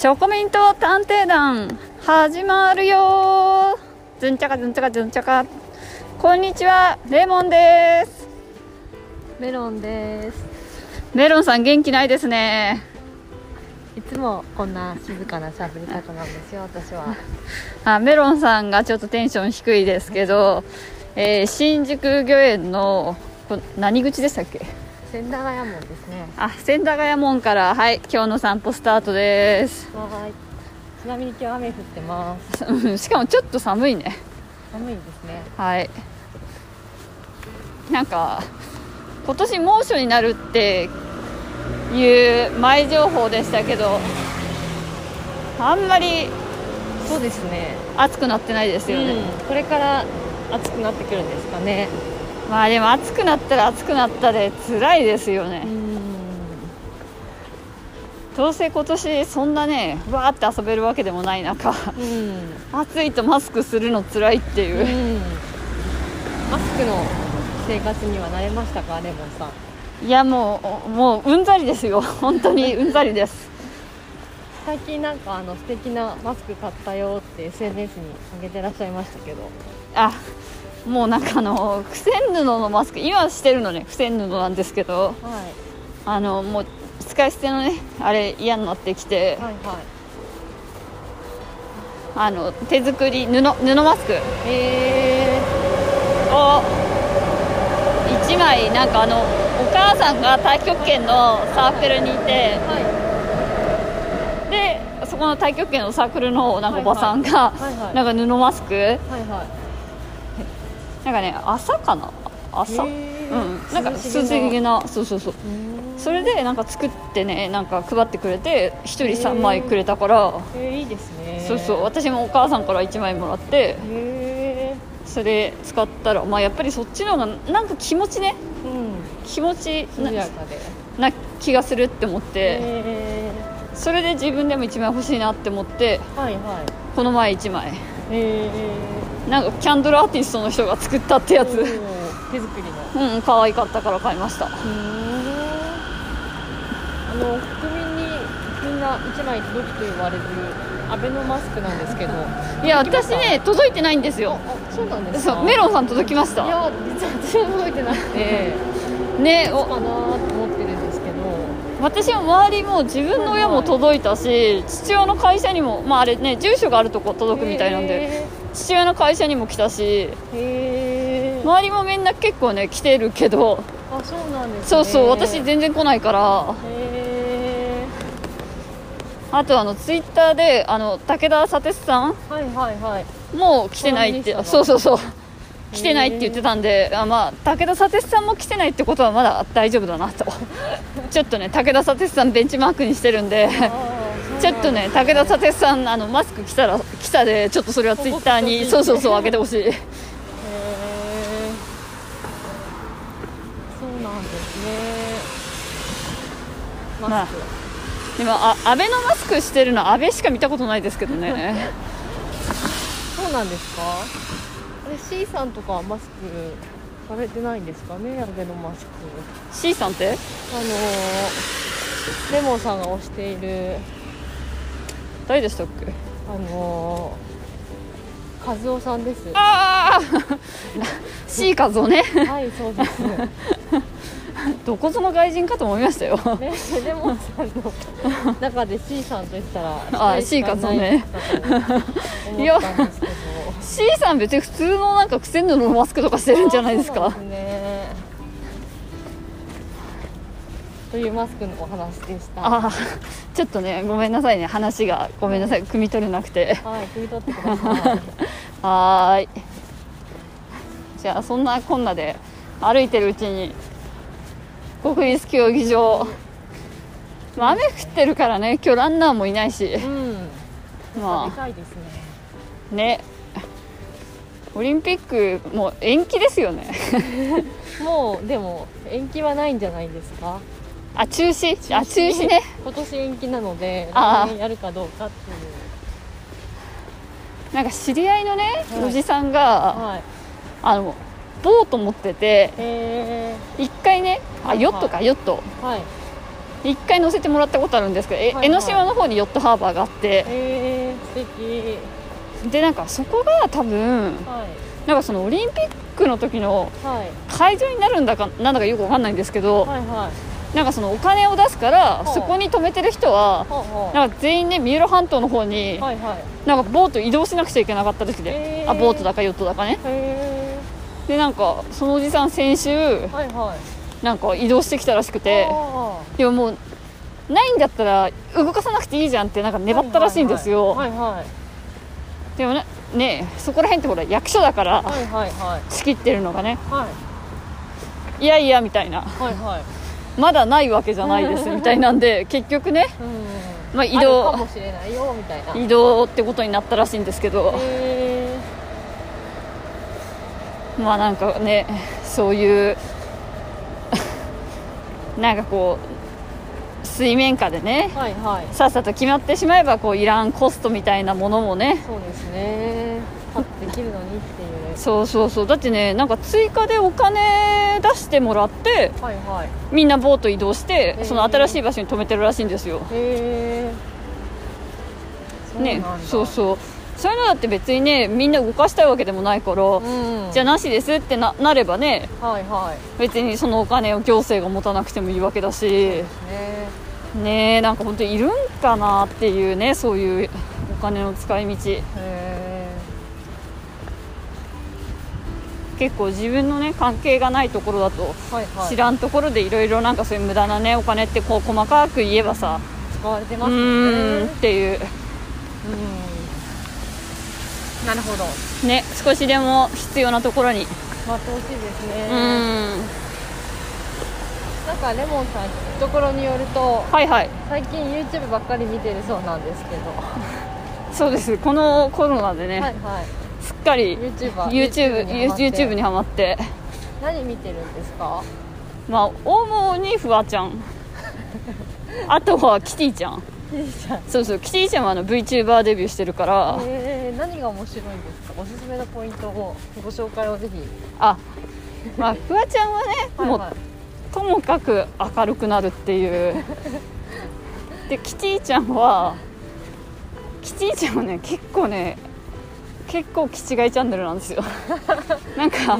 チョコミント探偵団始まるよ。ずんちゃかずんちゃかずんちゃかこんにちはレモンです。メロンです。メロンさん元気ないですね。いつもこんな静かな喋り方なんですよ私は。あメロンさんがちょっとテンション低いですけど、えー新宿御苑のこ何口でしたっけ？千駄ヶ谷門ですね。あ千駄ヶ谷門からはい今日の散歩スタートです。はーい。ちなみに今日雨降ってます。うんしかもちょっと寒いね。寒いですね。はい。なんか今年猛暑になるっていう前情報でしたけどあんまりそうですね。暑くなってないですよね、うんこれから暑くなってくるんですかねまあでも暑くなったら暑くなったで辛いですよね、ん。どうせ今年そんなねわーって遊べるわけでもない中うん。暑いとマスクするの辛いっていう、うん。マスクの生活には慣れましたかレモンさん。いやもうもううんざりですよ。本当にうんざりです。最近なんかあの素敵なマスク買ったよって SNS に上げてらっしゃいましたけど。あもうなんかあの付箋布のマスク今してるのね付箋布なんですけどはい。あのもう使い捨てのねあれ嫌になってきてはいはい。あの手作り布布マスク。えを1枚なんかあのお母さんが太極拳のサークルにいてー、はい。でそこの太極拳のサークルのなんかおばさんがなんか布マスク。はいはいなんかね朝かな？朝。へうーん。なんか涼しげな。そうそうそう。うん。それでなんか作ってねなんか配ってくれて1人3枚くれたから。えー、いいですね。そうそう。私もお母さんから1枚もらって。へそれ使ったらまあやっぱりそっちの方がなんか気持ちね。えうん。気持ちな涼やかで。な気がするって思って。えそれで自分でも1枚欲しいなって思って。ー、はいはい。この前1枚。えなんかキャンドルアーティストの人が作ったってー、やつ。手作りの。うん可愛かったから買いました。うんあの国民にみんな1枚届くと言われるアベノマスクなんですけど。いや私ね届いてないんですよ。あそうなんですか？メロンさん届きましいたや実は私も届いてなくて ねおかなと思ってるんですけど。私も周りも自分の親も届いたし父親の会社にもまああれね住所があるとこ届くみたいなんで。へ父親の会社にも来たし周りもみんな結構ね来てるけど。あそうなんですね。そうそう私全然来ないから。へあとあのツイッターであの武田砂鉄さんーはいはいはい。もう来てないってそうそうそう来てないって言ってたんであまあ武田砂鉄さんも来てないってことはまだ大丈夫だなと。ちょっとね武田砂鉄さんベンチマークにしてるんでちょっとね武田砂鉄さんあのマスク来たら来たでちょっとそれはツイッターにそうそうそう上げてほしい。へー。そうなんですね。マスク、でもあ安倍のマスクしてるの安倍しか見たことないですけどね。そうなんですか？あれ C さんとかはマスクされてないんですかねアベノマスク。C さんって？あのーレモンさんが推している誰でしたっけ？あのー、和夫さんです。ああ C 画像ね。はいそうです。どこぞの外人かと思いましたよ。ね、レモンさんの中で C さんと言ったらあ一人しかいないねかと思ったんですけど。C さん別に普通のなんかクセンヌのマスクとかしてるんじゃないですか。ねというマスクのお話でした。ああちょっとねごめんなさいね。話がごめんなさい。汲み取れなくて。はい汲み取ってください。はーい。じゃあそんなこんなで歩いてるうちに国立競技場。まあ雨降ってるからね。今日ランナーもいないし。うん。まあ。でかいですね。ね。オリンピックもう延期ですよね。もうでも延期はないんじゃないですか？あ中止？あ中止ね。今年延期なのでやるかどうかっていう。なんか知り合いのね、はい。おじさんがはい。あのボート持っててへ一回ねあはいヨットかヨット。えはい。一回乗せてもらったことあるんですけど、えはいはい。江ノ島の方にヨットハーバーがあって。えー、素敵。でなんかそこが多分はい。なんかそのオリンピックの時のはい。会場になるんだかなんだかよくわかんないんですけど、はいはいなんかそのお金を出すからそこに止めてる人はなんか全員ね三浦半島の方になんかボート移動しなくちゃいけなかった時で、あボートだかヨットだかね。へでなんかそのおじさん先週なんか移動してきたらしくてあでももうないんだったら動かさなくていいじゃんってなんかー粘ったらしいんですよ、でもねねそこら辺ってほら役所だから仕切ってるのがね。はい。いやいやみたいな。はいはいまだないわけじゃないですみたいなんで 結局ねうん。まあ移動。移動ってことになったらしいんですけど。へまあなんかねそういう なんかこう水面下でねーはいはい。さっさと決まってしまえばこういらんコストみたいなものもね。そうですねできるのにっていう。そうそうそう。だってねなんか追加でお金出してもらってはいはい。みんなボート移動してへー。その新しい場所に止めてるらしいんですよ。へえねそうそう。そういうのだって別にねみんな動かしたいわけでもないから、うんじゃあなしですってななればねはいはい。別にそのお金を行政が持たなくてもいいわけだし。ね。ねえなんか本当にいるんかなっていうねそういうお金の使い道。へえ結構自分のね関係がないところだとはいはい。知らんところでいろいろなんかそういう無駄なねお金ってこう細かく言えばさう使われてますよーんっねていう。うん。なるほど。ね少しでも必要なところに。まあ投資ですね。うーん。なんかレモンさん聞くところによるとはいはい。最近 YouTube ばっかり見てるそうなんですけど。そうです。このコロナでね、はいはいすっかり YouTube, YouTube にハマって。YouTube にハマって。何見てるんですか？まあ主にフワちゃん。あとはキティちゃん。そうそうキティちゃんはあの VTuber デビューしてるから。えー、何が面白いんですか？おすすめのポイントをご紹介をぜひ。あまあフワちゃんはね もうはい。ともかく明るくなるっていう。でキティちゃんはキティちゃんはね結構ね結構気違いチャンネルなんですよ。なんか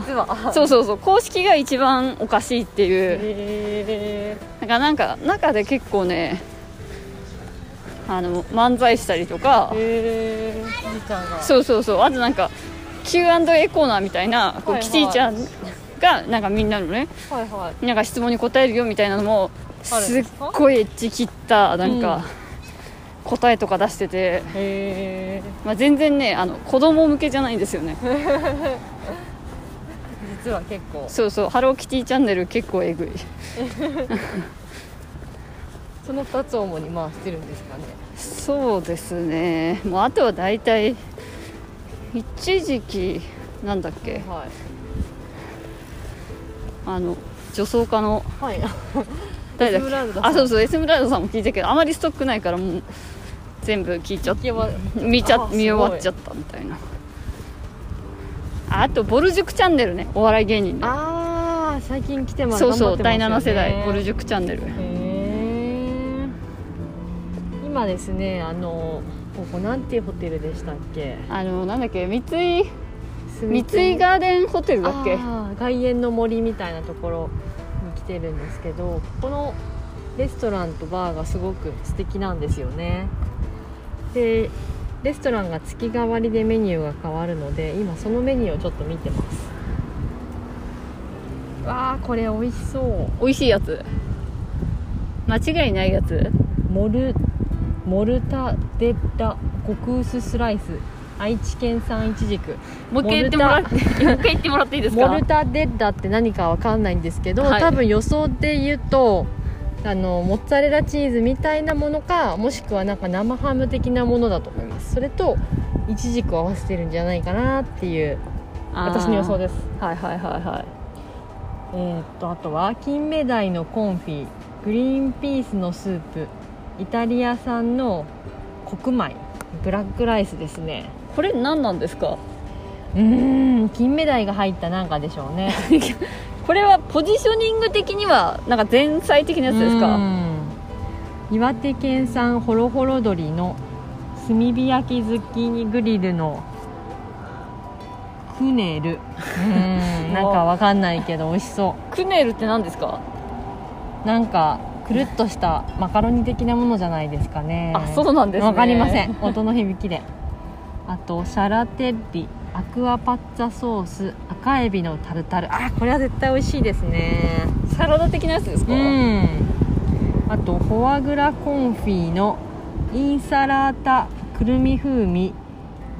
そうそうそう公式が一番おかしいっていう。へなんかなんか中で結構ねあの漫才したりとか。そうそうそう。あとなんか Q&A コーナーみたいなこう、はいはい。キティちゃんがなんかみんなのねはいはい。なんか質問に答えるよみたいなのもすっごいエッジ切ったなんうん。か答えとか出してて、まあ、全然ねあの子供向けじゃないんですよね。実は結構。そうそう。ハローキティチャンネル結構えぐい。その2つを主に回してるんですかね。そうですね。もうあとは大体一時期なんだっけ。はい。あの女装家のはい誰だ。っけあそうそうエスムラルダさんも聞いたけどあまりストックないからもう全部聞いちゃっいやま見ちゃあ見終わっちゃすったみたいな。ああとボル塾チャンネルね。お笑い芸人で。ああ最近来てます。そうそう、第頑張ってますよね。7世代ボル塾チャンネル。へえ今ですねあのここなんていうホテルでしたっけ？あのなんだっけ三井住三井ガーデンホテルだっけ？外苑の森みたいなところてるんですけどこのレストランとバーがすごく素敵なんですよね。でレストランが月替わりでメニューが変わるので今そのメニューをちょっと見てます。わあこれ美味しそう。美味しいやつ。間違いないやつ。モルモルタデッラ極薄スライス愛知県産いちじくもう一回言ってもらってもう一回言ってもらっていいですか？モルタデッラって何かわかんないんですけど、はい。多分予想で言うとあのモッツァレラチーズみたいなものかもしくはなんか生ハム的なものだと思います。それとイチジクを合わせてるんじゃないかなっていう私の予想です。はいはいはいはい。えーっとあとは金目鯛のコンフィグリーンピースのスープ。イタリア産の黒米。ブラックライスですねこれ何なんですか？うーん金目鯛が入ったなんかでしょうね。これはポジショニング的にはなんか前菜的なやつですか、うん。岩手県産ホロホロ鶏の炭火焼きズッキーニグリルのクネル。うんなんかわかんないけど美味しそクネルって何ですか？うなんかくるっとしたマカロニ的なものじゃないですかね。あそうなんですね。わかりません。音の響きであとシャラテッリアクアパッツァソース赤エビのタルタル。あこれは絶対美味しいですね。サラダ的なやつですか、うん。あとフォアグラコンフィのインサラータくるみ風味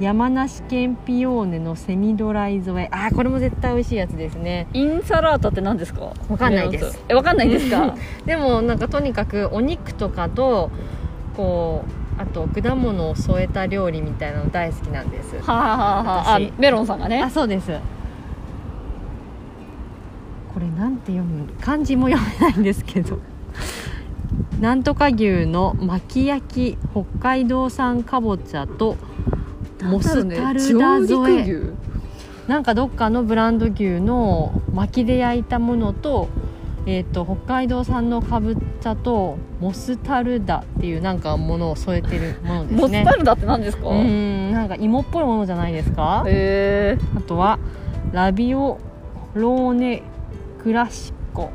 山梨県ピオーネのセミドライ添え。あーこれも絶対美味しいやつですね。インサラータって何ですか？わかんないです。えわかんないですか？でもなんかとにかくお肉とかとこうあと果物を添えた料理みたいなの大好きなんです。はあ、はあはあ、メロンさんがね。あそうです。これなんて読む漢字も読めないんですけど。なんとか牛の巻き焼き北海道産かぼちゃとモスタルダ上添えなんかどっかのブランド牛の巻きで焼いたものと,、えー、と北海道産のかぼちゃとモスタルダっていうなんかものを添えてるものですね。モスタルダって何ですか？うーんなんか芋っぽいものじゃないですか？へえあとはラビオローネクラシコ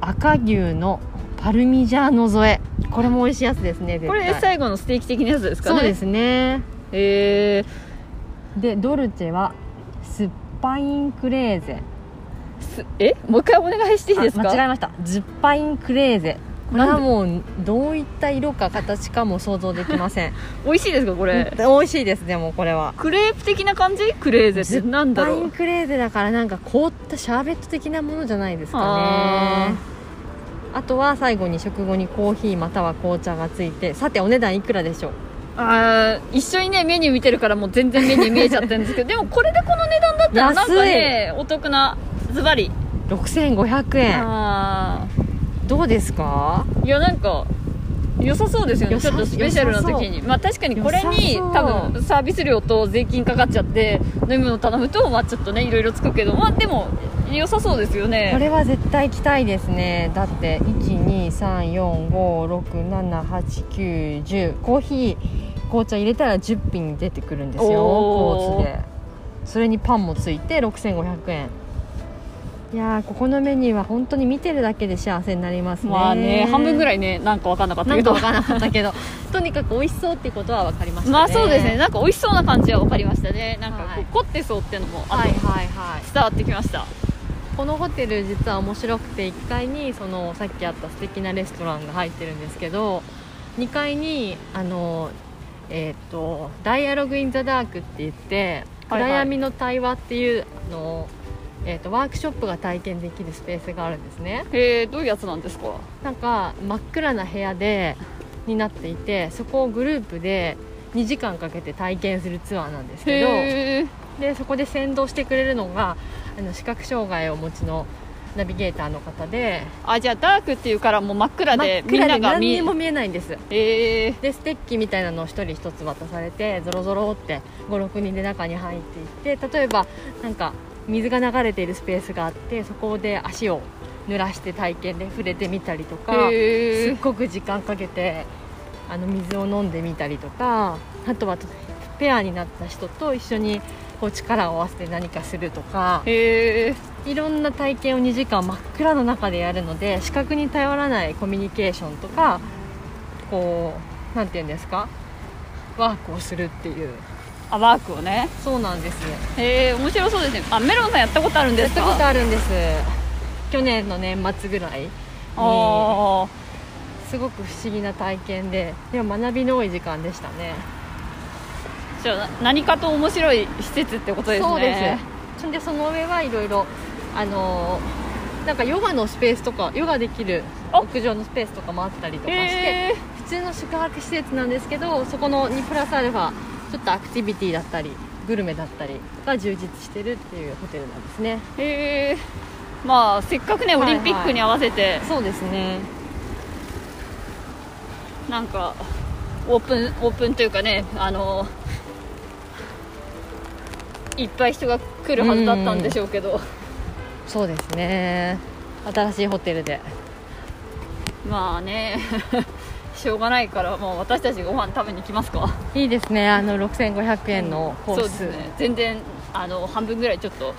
赤牛のパルミジャーノ添え。これも美味しいやつですね絶こ対れ最後のステーキ的なやつですかね？そうですね。へえでドルチェはスッパインクレーゼすえもう一回お願いしていいですか？あ間違えました。ズッパインクレーゼ。これはもうどういった色か形かも想像できません。美味しいですかこれ？美味しいです。でもこれは。クレープ的な感じ？クレーゼって。なんだパインろうクレーゼだからなんか凍ったシャーベット的なものじゃないですかあねあとは最後に食後にコーヒーまたは紅茶がついて。さてお値段いくらでしょう？あー一緒にねメニュー見てるからもう全然メニュー見えちゃってるんですけど。でもこれでこの値段だったらなんかね お得なズバリ。6500円。あどうですか？ーいやなんか良さそうですよね。ちょっとスペシャルな時に。まあ確かにこれに多分サービス料と税金かかっちゃって飲み物頼むとまあちょっとねいろいろつくけど。まあでも良さそうですよね。これは絶対行きたいですね。だって12345678910コーヒー紅茶入れたら10品出てくるんですよコーツで。それにパンもついて6500円いやーここのメニューは本当に見てるだけで幸せになりますね。まあね半分ぐらいいねなんか分かんなかったなけど。んか分からなかったけど。とにかく美味しそうっていうことは分かりましたね。まあそうですね。なんか美味しそうな感じは分かりましたね。なんかこう、はい。凝ってそうっていうのもあとはいはいはい。伝わってきました。このホテル実は面白くて1階にそのさっきあった素敵なレストランが入ってるんですけど2階にあのえっ、と「ダイアログ・イン・ザ・ダーク」って言ってはいはい。暗闇の対話っていうあの、えー、とワークショップが体験できるスペースがあるんですね。へえどういうやつなんですか？なんか真っ暗な部屋でになっていてそこをグループで2時間かけて体験するツアーなんですけどでそこで先導してくれるのがあの視覚障害をお持ちのナビゲーターの方であじゃあダークっていうからもう真っ暗で真っ暗でみんなが見何にも見えないんです。へえでステッキみたいなのを1人1つ渡されてゾロゾロって56人で中に入っていって例えばなんか水が流れているスペースがあってそこで足を濡らして体験で触れてみたりとかすっごく時間かけてあの水を飲んでみたりとかあとはペアになった人と一緒にこう力を合わせて何かするとかいろんな体験を2時間真っ暗の中でやるので視覚に頼らないコミュニケーションとかこうなんて言うんですか？ワークをするっていうあワークをね。そうなんです。へえ面白そうですね。あメロンさんやったことあるんですか？やったことあるんです。去年の年末ぐらいに。あすごく不思議な体験ででも学びの多い時間でしたね。ーじゃあ何かと面白い施設ってことですね。そうです。でその上はいろいろあのーなんかヨガのスペースとかヨガできるあ。屋上のスペースとかもあったりとかしてへ普通の宿泊施設なんですけどそこのにプラスアルファちょっとアクティビティだったりグルメだったりが充実してるっていうホテルなんですね。えへえまあせっかくねオリンピックに合わせて、そうですね。なんかオープンオープンというかねあのいっぱい人が来るはずだったんでしょうけど、そうですね。新しいホテルで。まあねしょうがないからもう私たちご飯食べに行きますか。いいですね。あの6500円のコース、そうですね。全然あの半分ぐらいちょっと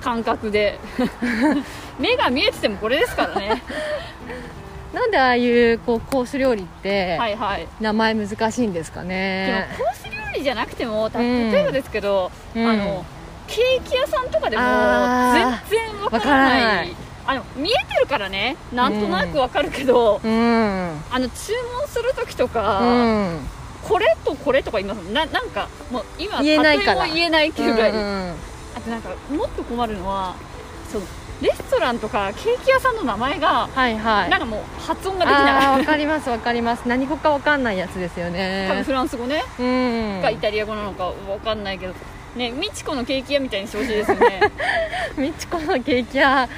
感覚で。目が見えててもこれですからね。なんでああいうこうコース料理ってはいはい。名前難しいんですかね、コース料理じゃなくても例えばですけど、うん。あのケーキ屋さんとかでも全然わからないあの見えてるからね。なんとなくわかるけど、うん。あの注文する時とか、うん。これとこれとか言います。ななんかもう今言えないから。言えないっていうぐらい、うんあとなんかもっと困るのはそのレストランとかケーキ屋さんの名前がはいはい。なんかもう発音ができないわかりますわかります。何語かわかんないやつですよ多分ねフランス語ね、うん。かイタリア語なのかわかんないけど。ねみちこのケーキ屋みたいにしてほしいですよね。みちこのケーキ屋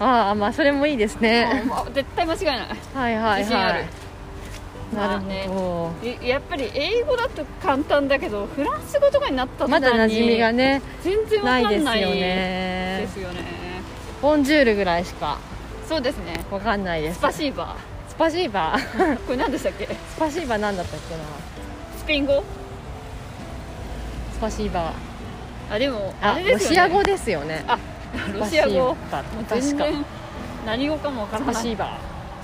ああまあそれもいいですね。もう絶対間違いない。はいはいは自信ある。いなるまあね。ほいやっぱり英語だと簡単だけどフランス語とかになったど途まだ馴染みがね全然わないですよかんないね。ですよね。ボンジュールぐらいしかそうですね。わかんないです。スパシーバスパシーバーー？これ何でしたっけ？スパシーバーなんだったっけな？スペイン語？スパシーバー。あでもああれですよね。ロシア語ですよね。あロシア語。全然何語。かもわか。らないスパシーバ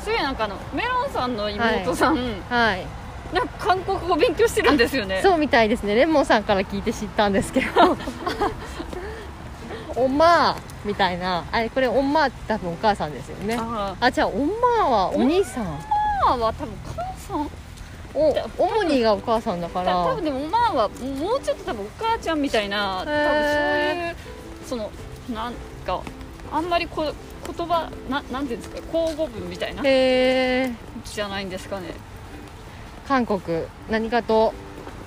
そういうなんかあのメロンさんの妹さん、ーはい。なんか韓国語勉強してるんですよね。そうみたいですね。レモンさんから聞いて知ったんですけど。おまーみたいな。あれこれおまーって多分お母さんですよね。ああじゃあおまーはお兄さん。マーは多分母さん。お主にがお母さんだかた多ら分でもマーはもうちょっと多分お母ちゃんみたいな。多分そうへいうそのなんかあんまりこ言葉ななんていうんですか交互文みたいなへえじゃないんですかね。韓国何かと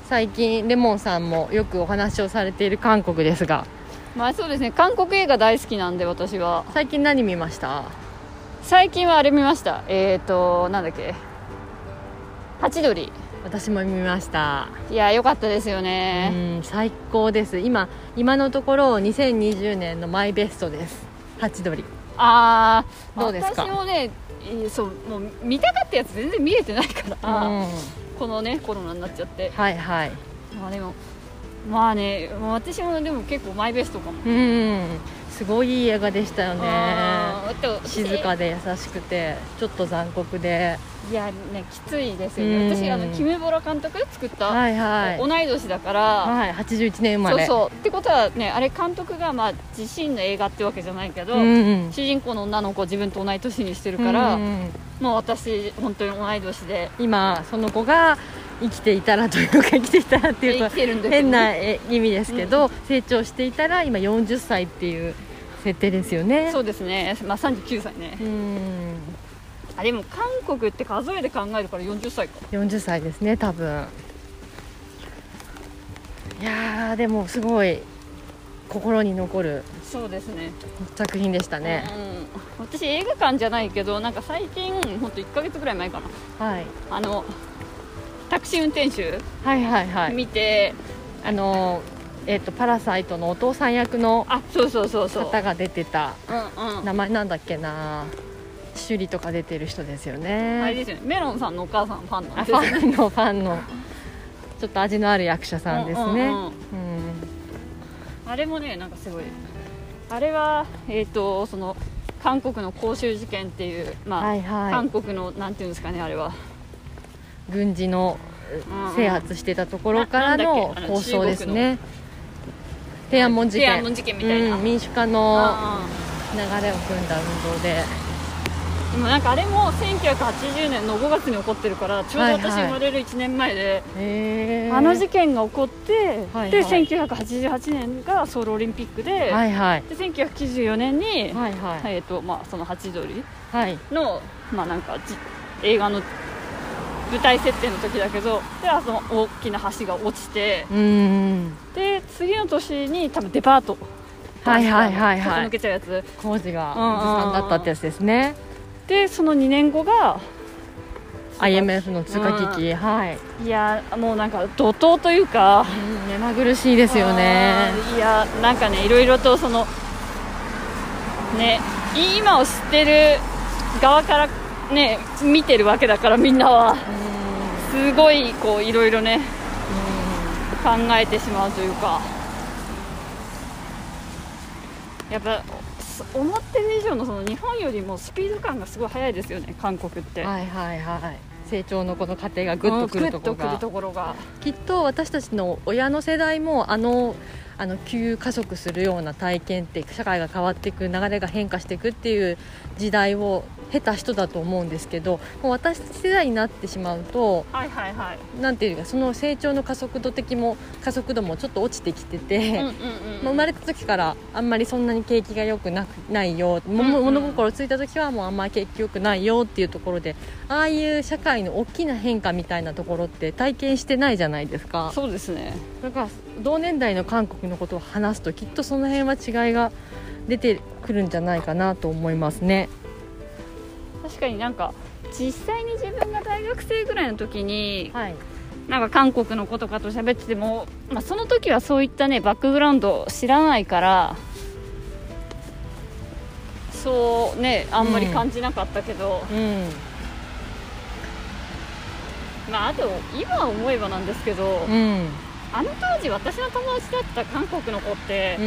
最近レモンさんもよくお話をされている韓国ですが。まあそうですね韓国映画大好きなんで私は。最近何見ました？最近はあれ見ました。えっ、ー、となんだっけ。ハチドリ私も見ました。いや良かったですようね、ん最高です。今今のところ2020年のマイベストです。ハチドリ。ああどうですか？私もねえーそうもう見たかったやつ全然見れてないから、うん。このねコロナになっちゃって。はいはい。まあでもまあね私もでも結構マイベストかも。うんすごいいい映画でしたよね。静かで優しくてちょっと残酷で。いやねきついですよね。うん。私あのキム・ボラ監督作った、はいはい。同い年だから、はい81年生まれ。そうそう。ってことはねあれ監督がまあ自身の映画ってわけじゃないけど、うんうん。主人公の女の子を自分と同い年にしてるから、うんうんもう私本当に同い年で。今その子が生きていたらというか生きていたらっていうか変なえ意味ですけど、成長していたら今40歳っていう設定ですよね。そうですね、まあ、39歳ね。うん。あでも韓国って数えで考えるから40歳か。40歳ですね多分。いやーでもすごい心に残る。そうですね。作品でしたね、うん、私映画館じゃないけどなんか最近本当1ヶ月ぐらい前かな。はい、あのタクシー運転手はいはいはい。見て、あのえっ、とパラサイトのお父さん役のあそうそうそうそう。方が出てた。うんうん。名前なんだっけな。趣里とか出てる人ですよね。あれですよね。メロンさんのお母さんファンなんあファンのファンの。ちょっと味のある役者さんですね。うんうんうん。うん。あれもねなんかすごい。あれはえっ、とその韓国の公衆事件っていうまあ、はいは韓国のなんていうんですかねあれは。い軍事のうんうん。制圧してたところからなのなんだっけあの構想ですね天安門事件。天安門事件みたいな、うん民主化のあ流れを組んだ運動で。あでもなんかあれも1980年の5月に起こってるからちょうどはいはい私生まれる1年前で、へー。あの事件が起こって、はいではい1988年がソウルオリンピックで,、はいはい。で1994年に、はいはい。えーとまあ、そのハチドリはい。の,、まあ、なんかじ映画の舞台設定の時だけどであその大きな橋が落ちてうーん。で次の年に多分デパート。はいはいはいはい。抜けちゃうやつ。工事がうんうんうん。ずさんだったってやつですね。でその2年後が IMF の通貨危機はい。いやもうなんか怒涛というかうん目まぐるしいですよね。いやなんかねいろいろとそのね今を知ってる側からね見てるわけだからみんなは。うすごいこういろいろね考えてしまうというか。やっぱそ思ってる以上のその日本よりもスピード感がすごい速いですよね韓国って、はいはいはい。成長のこの過程がグッとくるところが。グッとくるところが。きっと私たちの親の世代もあのあの急加速するような体験って社会が変わっていく流れが変化していくっていう時代を経た人だと思うんですけどもう私世代になってしまうとはいはいはい。なんていうかその成長の加速度的も加速度もちょっと落ちてきてて、うんうんうんまあ生まれた時からあんまりそんなに景気が良くなくないよ、もうんうん。物心ついた時はもうあんまり景気良くないよっていうところでああいう社会の大きな変化みたいなところって体験してないじゃないですか。そうですね。だから同年代の韓国のことを話すときっとその辺は違いが出てくるんじゃないかなと思いますね確かになんか実際に自分が大学生ぐらいの時にはい。なんか韓国の子とかと喋ってても、まあ、その時はそういったねバックグラウンドを知らないからそうねあんまり感じなかったけど、うん。まああと今思えばなんですけど、うん。あの当時私の友達だった韓国の子って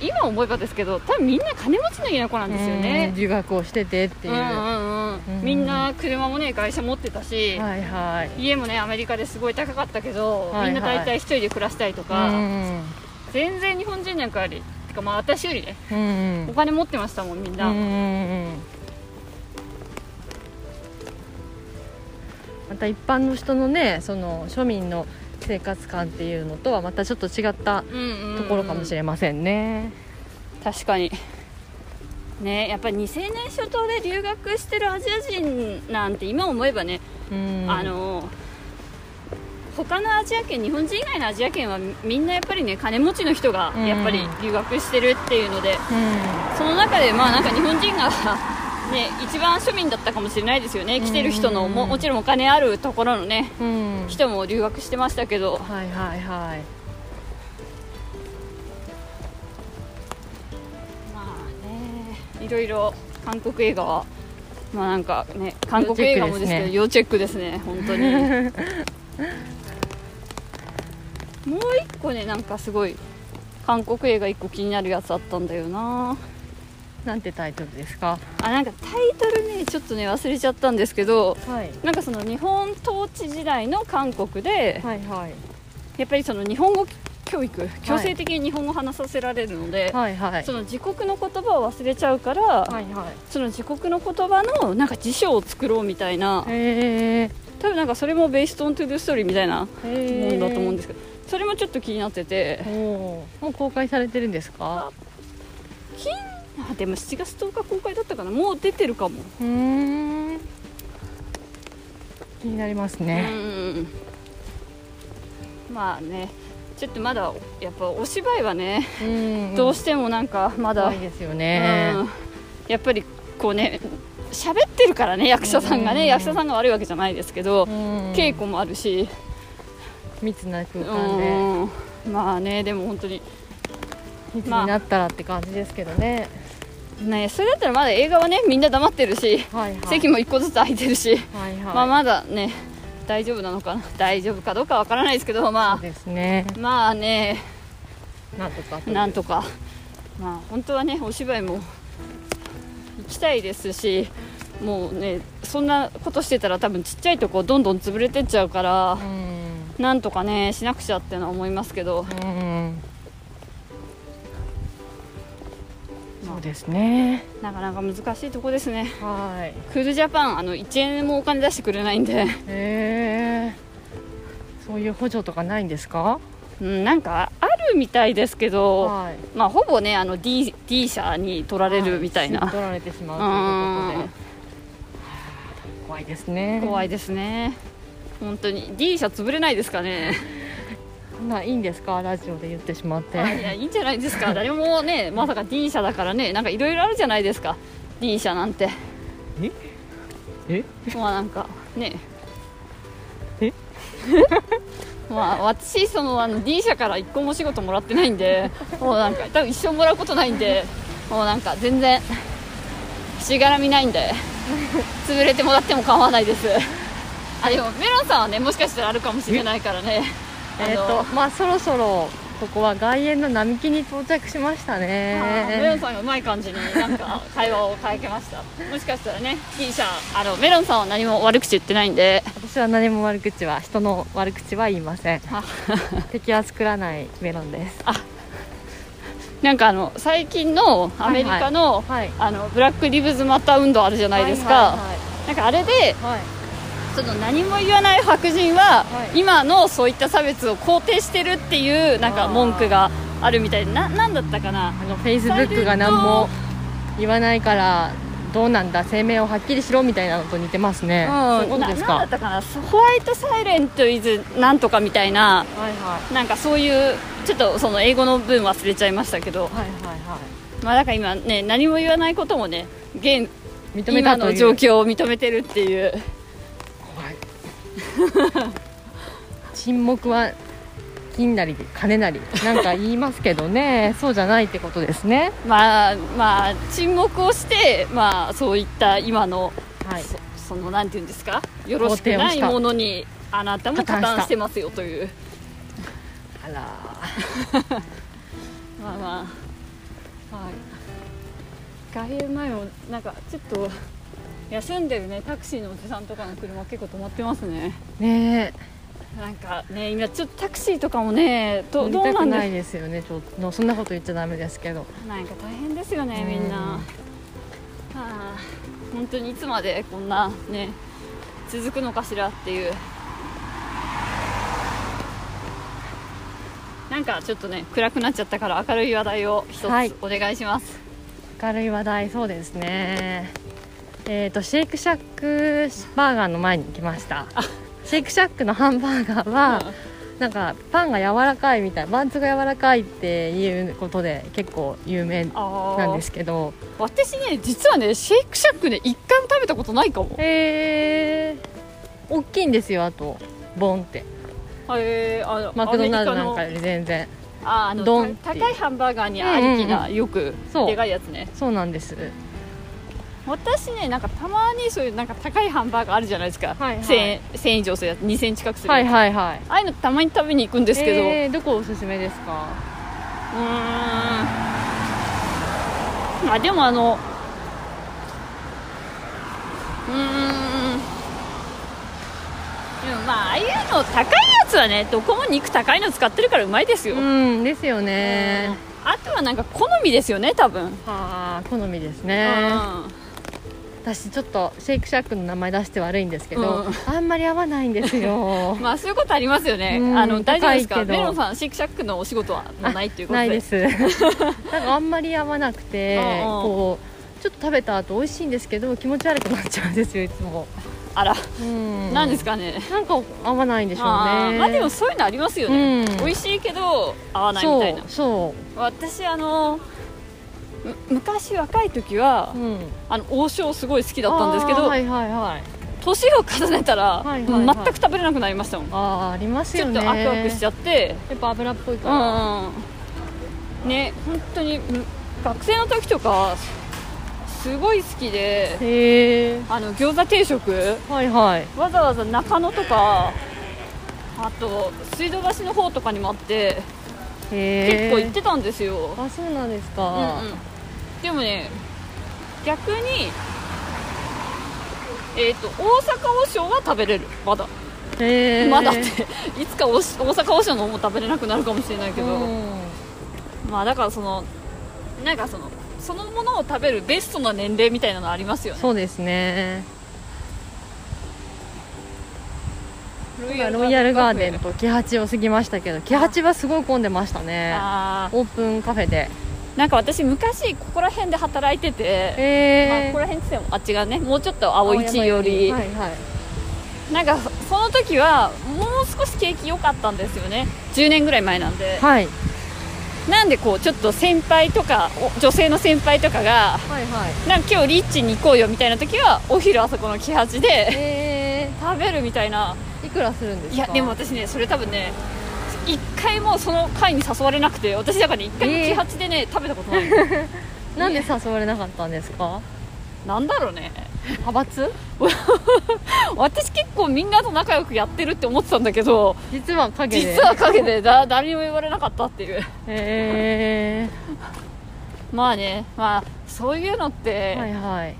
今思えばですけど多分みんな金持ちの家の子なんですようんね、留学をしててっていう。みんな車もね会社持ってたし、はいはい。家もねアメリカですごい高かったけど、はいはい。みんな大体一人で暮らしたりとか、うん全然日本人なんかよりてかまあ私よりねうんうん。お金持ってましたもんみんな、うんうんうん。また一般の人のねその庶民の生活感っていうのとはまたちょっと違ったうんうんうんところかもしれませんね、確かに。ねやっぱり2000年初頭で留学してるアジア人なんて今思えばね、うん。あの他のアジア圏日本人以外のアジア圏はみんなやっぱりね金持ちの人がうんやっぱり留学してるっていうので、うその中でまあなんか日本人がね一番庶民だったかもしれないですよね。来てる人のももちろんお金あるところのねん、うん、人も留学してましたけど。はいはいはい。まあねいろいろ韓国映画はまあなんかね韓国映画もですけど要チェックですね本当に。もう一個ねなんかすごい韓国映画一個気になるやつあったんだよななんてタイトルですか？あなんかタイトルねちょっとね忘れちゃったんですけどはい。なんかその日本統治時代の韓国ではいはい。やっぱりその日本語教育強制的に日本語を話させられるので、はいはい。その自国の言葉を忘れちゃうから、はいはい。その自国の言葉のなんか辞書を作ろうみたいな多分なんかそれもベーストオントゥルーストーリーみたいなもへんだと思うんですけどそれもちょっと気になってて。おもう公開されてるんですか？あでも7月10日公開だったかな。もう出てるかも。うーん。気になりますうねん。まあねちょっとまだやっぱお芝居はね、うん。どうしてもなんかまだ、ですよね。うん。やっぱりこうね喋ってるからね役者さんがね、うん。役者さんが悪いわけじゃないですけど、うん。稽古もあるし、密な空間で。うん。まあねでも本当に。密になったらって感じですけどねねそれだったらまだ映画はねみんな黙ってるし、はいはい。席も1個ずつ空いてるし、はいはい。まあまだね大丈夫なのかな大丈夫かどうかわからないですけどまそうですね。あまあねなんとか。なんとか。まあ本当はねお芝居も行きたいですしもうねそんなことしてたら多分ちっちゃいとこどんどん潰れてっちゃうからうん。なんとかねしなくちゃってのは思いますけど。うんそうですね。なかなか難しいとこですね。はい。クールジャパンあの1円もお金出してくれないんで、へえ。そういう補助とかないんですか？うん、なんかあるみたいですけど、はい。まあ、ほぼねあの D, D 社に取られるみたいな、は取られてしまうということで。怖いですね。い怖いですね。本当に。D 社潰れないですかねまあいいんですか？ラジオで言ってしまって。あいやいいんじゃないですか？誰もねまさか D 社だからね。なんかいろいろあるじゃないですか？D 社なんて。え？まあなんかね。え？まあ私そのあの D 社から一個も仕事もらってないんでもうなんか多分一生もらうことないんでもうなんか全然しがらみないんで潰れてもらっても構わないです。あでもメロンさんはねもしかしたらあるかもしれないからねえっ、とまあそろそろここは外苑の並木に到着しましたあーメロンねさんがうまい感じになんか会話を変えけました。もしかしたらね T 社あのメロンさんは何も悪口言ってないんで。私は何も悪口は人の悪口は言いません。あ。敵は作らないメロンです。なんかあの最近のアメリカの,、はいあのブラック・リブズ・マター運動あるじゃないですか、はなんかあれでいはい、はいその何も言わない白人は、はい。今のそういった差別を肯定してるっていうなんか文句があるみたいでななんだったかな？あのフェイスブックが何も言わないからどうなんだ？声明をはっきりしろみたいなのと似てますね、そういうことですか？ななんだったかな？ホワイトサイレントイズなんとかみたいなはいはい。なんかそういうちょっとその英語の文忘れちゃいましたけど。はいはい。はいまあだから今ね何も言わないこともね現認め今たの状況を認めてるっていう 沈黙は金なり金なりなんか言いますけどね。そうじゃないってことですね。まあまあ沈黙をしてまあそういった今のはい。そそのなんていうんですか？よろしくないものにあなたも加担してますよという。あら まあまあ。はい。外苑前もなんかちょっと休んでるねタクシーのおじさんとかの車結構止まってますね。ねなんかね今ちょっとタクシーとかもねえどどうなんないですよねちょっと。そんなこと言っちゃダメですけど。なんか大変ですよねうん。みんな。はあ本当にいつまでこんなね続くのかしらっていう。なんかちょっとね暗くなっちゃったから明るい話題を一つはい。お願いします、明るい話題そうですねえっ、とシェイクシャックバーガーの前に来ました。シェイクシャックのハンバーガーは、なんかパンが柔らかいみたいバンズが柔らかいっていうことで結構有名あなんですすけど。私ね実はねシェイクシャックね一回も食べたことないかも。へえ大きいんですよあと。ボンって。へー。あのマクドナルドなんかより全然。ああの高いハンバーガーにありきな、よくそう。でかいやつね。そうなんです私ねなんかたまにそういうなんか高いハンバーガーあるじゃないですか、はいはい。1000円1000円以上するやつ2000円近くするはいはいはいああいうのたまに食べに行くんですけど、えーどこおすすめですか？うーん。まあでもあのうーん。でもまあああいうの高いやつはねどこも肉高いの使ってるからうまいですよ、うんですよね。あとはなんか好みですよね多分、はあ好みですね私ちょっとシェイクシャックの名前出して悪いんですけど、うん。あんまり合わないんですよ。まあそういうことありますよね、うんあの大丈夫ですか？メロンさんシェイクシャックのお仕事はないっていうことで。ないです。なんかあんまり合わなくてこうちょっと食べた後美味しいんですけど気持ち悪くなっちゃうんですよいつも。あら、うん。なんですかね？なんか合わないんでしょうね。まあでもそういうのありますよね、うん。美味しいけど合わないみたいな。そうそ私あのむ昔若い時はう、うん、あの王将すごい好きだったんですけど、はいはいはい。年を重ねたら、はいはいはい。全く食べれなくなりましたもん、あーありますよね。ちょっとアクアクしちゃって。やっぱ油っぽいかうんら、うん。ね本当にむ学生の時とかすごい好きであの餃子定食。はいはい。わざわざ中野とかあと水道橋の方とかにもあって結構行ってたんですよ、あそうなんですか、うんうん、でもね逆にえっ、と大阪王将は食べれる。まだ、へえまだっていつかおし大阪王将の方も食べれなくなるかもしれないけど、うん。まあだからそのなんかそのそのものを食べるベストな年齢みたいなのありますよね。そうですね。ロイヤルガーデンと木八を過ぎましたけど木八はすごい混んでましたね。オープンカフェでなんか私昔ここら辺で働いてて、まあ、へえここら辺って言ってもあっちがねもうちょっと青い地より、はいはいなんかその時はもう少し景気良かったんですよね。10年ぐらい前なんで、はい。なんでこうちょっと先輩とかお女性の先輩とかがはいはい。なんか今日リッチに行こうよみたいな時はお昼あそこの木八でへ食べるみたいな。いくらするんですか？いやでも私ねそれ多分ね一回もその会に誘われなくて私だからね一回もえー木八でね、食べたことない。なんで誘われなかったんですか？なんだろうね。派閥？私結構みんなと仲良くやってるって思ってたんだけど実は影で。実は陰で。だ誰にも言われなかったっていう。へえまあねまあそういうのって、はいはい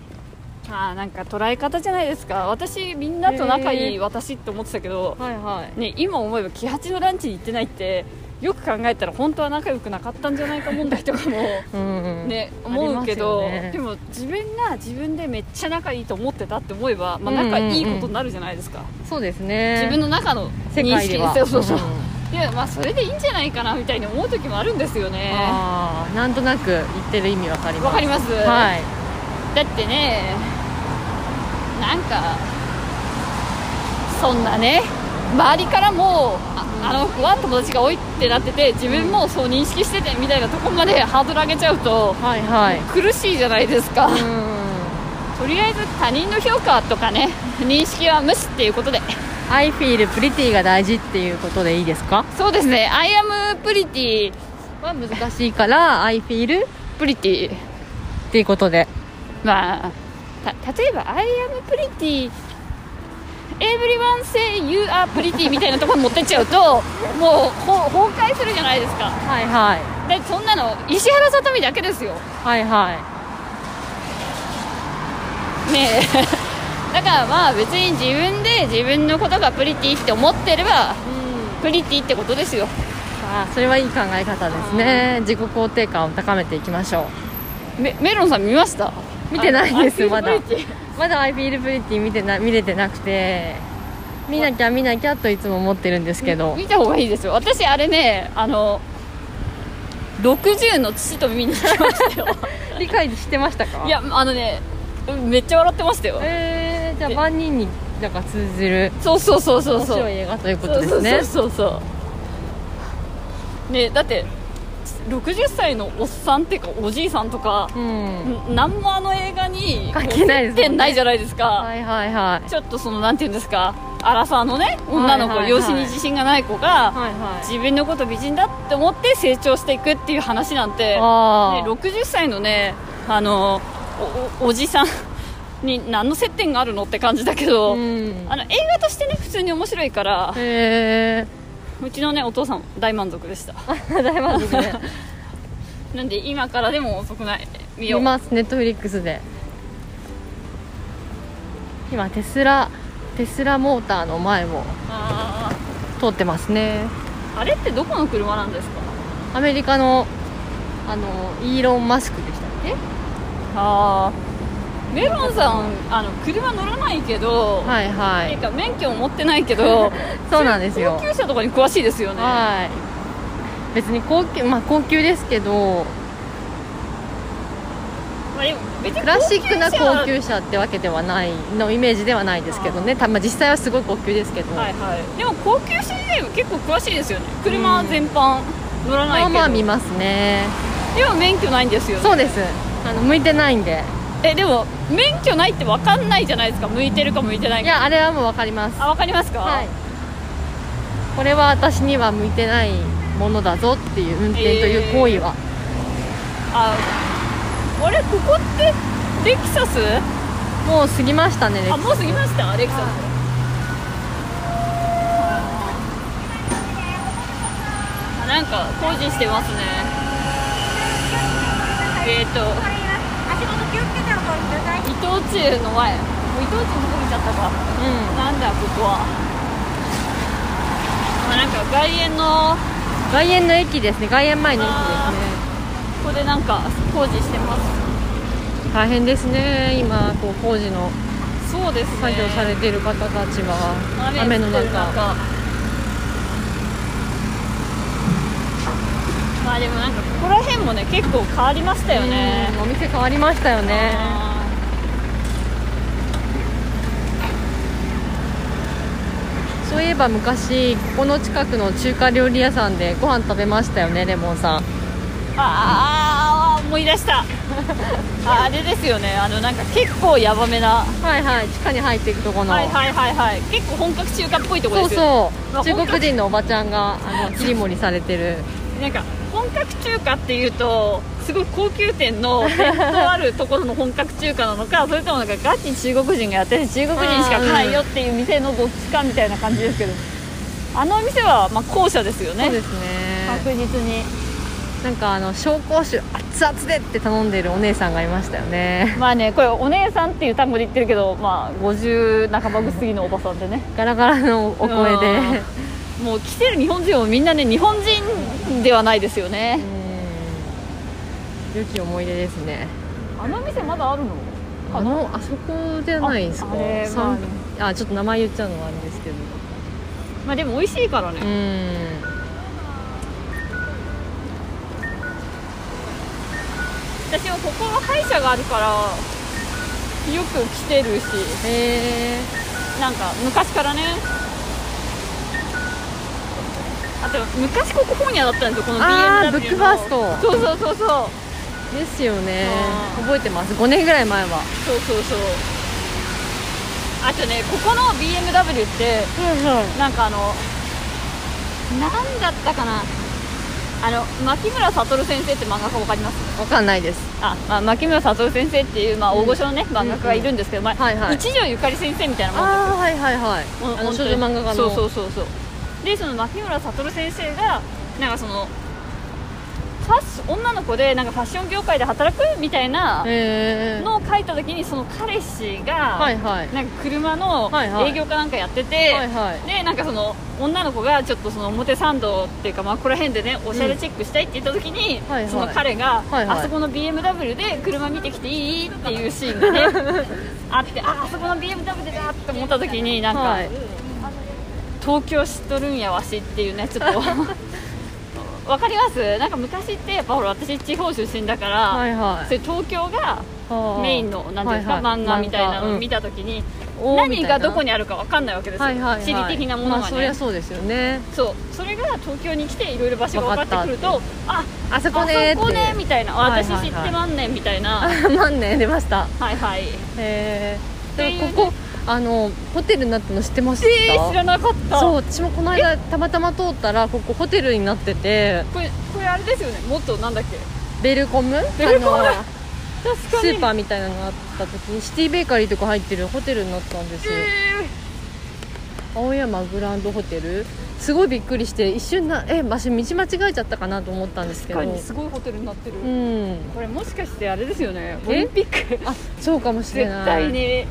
まあなんか捉え方じゃないですか。私みんなと仲いい私って思ってたけど、はいはい。ね、今思えば喜八のランチに行ってないってよく考えたら本当は仲良くなかったんじゃないか問題とかも うんうん。ね、思うけど、ね。でも自分が自分でめっちゃ仲いいと思ってたって思えば、まあ、うんうんうん。仲いいことになるじゃないですか、そうですね。自分の中の世認識。そうそうそう、んいやまあそれでいいんじゃないかなみたいに思う時もあるんですよね。なんとなく言ってる意味わかります。わかります、はい。だってねなんかそんなね周りからもああの子は友達が多いってなってて自分もそう認識しててみたいなところまでハードル上げちゃうとはいはい。苦しいじゃないですか、うん。とりあえず他人の評価とかね認識は無視っていうことで。I feel pretty が大事っていうことでいいですか？そうですね。I am pretty は難しいから I feel pretty っていうことで。まあた例えば I am pretty. Everyone say you are pretty みたいなところに持ってっちゃうと もうほ崩壊するじゃないですか。はいはい。でそんなの石原さとみだけですよ。はいはい。ねえ。だからまあ別に自分で自分のことがプリティって思ってればプリティってことですよ。あーそれはいい考え方ですね。自己肯定感を高めていきましょメメロンさん見ました？う見てないですあまだ。I feel pretty まだ I feel pretty 見てな見れてなくて。見なきゃ見なきゃといつも思ってるんですけど。見た方がいいですよ。私あれねあの60の父と見に行きましたよ。理解してましたか？いやあのねめっちゃ笑ってましたよ。えー、じゃあ万人になんか通じるそうそうそうそう面そう。白い映画ということですね。そうそうそうそう。ねだって60歳のおっさんっていうかおじいさんとか、うん。何もあの映画に関係ないですないじゃないですか、はいはいはい。ちょっとそのなんていうんですか荒さのね女の子、はいはい。はい養子に自信がない子が、はいはい。自分のこと美人だって思って成長していくっていう話なんて、ね、あー60歳のねあのおおおじさんに何の接点があるのって感じだけど、うん。あの映画としてね普通に面白いからへうちのねお父さん大満足でした。え 大満足ね なんで今からでも遅くない？見よう。見ます。ネットフリックスで。今テスラテスラモーターの前をあ通ってますね。ーあれってどこの車なんですか？アメリカのあのイーロン・マスクでしたっけ？ああメロンさんあの車乗らないけど、はいはい。か免許も持ってないけど そうなんですよ。高級車とかに詳しいですよね。はい。別に高級まあ高級ですけどまあクラシックな高車級車ってわけではないのイメージではないですけどね。た、まあ、実際はすごい高級ですけど、はいはい。でも高級車自体は結構詳しいですよね。車全般乗らないけど、まあまあ見ますね。でも免許ないんですよね。そうです。あの向いてないんでえでも免許ないって分かんないじゃないですか。向いてるか向いてないか。いやあれはもう分かります。あ分かりますか、はい。これは私には向いてないものだぞっていう運転という行為は、ああれここってレクサス？もう過ぎましたねレクあもう過ぎました？レクサス、あなんか工事してますね。えっ、ー、と足元気をつけてお通りください。伊藤忠の前もう伊藤忠も過ぎちゃったか。うなんだここは。あなんか外苑のん外苑の駅ですね。外苑前の駅ですね。ここでなんか工事してます。大変ですね。今こう工事のそうですね。作業されている方たちは。雨の中。まあでもなんかここら辺もね結構変わりましたよね。うんお店変わりましたよねそういえば昔ここの近くの中華料理屋さんでご飯食べましたよねレモンさん。ーあー思い出した。ああれですよね。あのなんか結構ヤバめな。はいはい地下に入っていくとこの、はいはいはいはい。結構本格中華っぽいとこですよね。そう中まあ本格国人のおばちゃんがあの切り盛りされてる。なんか格中華っていうとすごい高級店の伝統あるところの本格中華なのかそれともなんかガチ中国人がやってる中国人しか来ないよっていう店のどっちかみたいな感じですけどあのお店はまあ後者ですよね。そうですね。確実に。なんかあの紹興酒熱々でって頼んでるお姉さんがいましたよね。まあねこれお姉さんっていう単語で言ってるけどまあ50半ば過ぎのおばさんでね。ガラガラのお声で。うんもう来てる日本人もみんなね日本人ではないですよね。うん。良き思い出ですね。あの店まだあるの？あのあそこじゃないですか？ああちょっと名前言っちゃうのはあるんですけど。まあでも美味しいからね、うん。私もここの歯医者があるからよく来てるし。へえなんか昔からねあと昔ここ本屋だったんですよこの BMW の。ブックファースト。そうそうそうそう。ですよね。覚えてます。5年ぐらい前は。そうそうそう。あとねここの BMW ってなんかあのなんだったかな。あの牧村悟先生って漫画家わかります？わかんないです。あ、まあ、牧村悟先生っていう、まあ、大御所のね、漫画家がいるんですけど、まあはいはい一条ゆかり先生みたいなもんですよああはいはいはいあの少女漫画家のそうそうそうそうでその牧村悟先生がなんかそのファッション女の子でなんかファッション業界で働くみたいなのを書いた時にその彼氏が、なんか車の営業かなんかやってて、はいはい。でなんかその女の子がちょっとその表参道っていうかまあここら辺でねおしゃれチェックしたいって言った時に、その彼が、あそこの BMW で車見てきていいっていうシーンがね あってああそこの BMW でだって思った時になんか、はい東京知っとるんやわしっていうねちょっと。わかります？なんか昔ってやっぱほら私地方出身だから、はいはい。それ東京がメインのなんていうんですか、はいはい。漫画みたいなのを見たた時に、おー何がどこににあるかわかんないわけですよ、はいはいはい。地理的なものがね、まあそりゃそうですよね。そう。それが東京に来ていろいろ場所が分かってくるとああそこねあそこねみたいな。私知ってまんねんみたいな、あ万年出ました。はいはい。へえね。ここあのホテルになったの知ってました、えー、知らなかった。そう私もこの間たまたま通ったらここホテルになってて。これこれあれですよね？もっとなんだっけ？ベルコム？ベルコム？確かに。スーパーみたいなのがあった時にシティベーカリーとか入ってるホテルになったんです。よえ青山グランドホテル？すごいびっくりして一瞬なえ私道間違えちゃったかなと思ったんですー、けど。確かにすごいホテルになってる、うん。これもしかしてあれですよね？オリンピック。あそうかもしれ絶ない。対に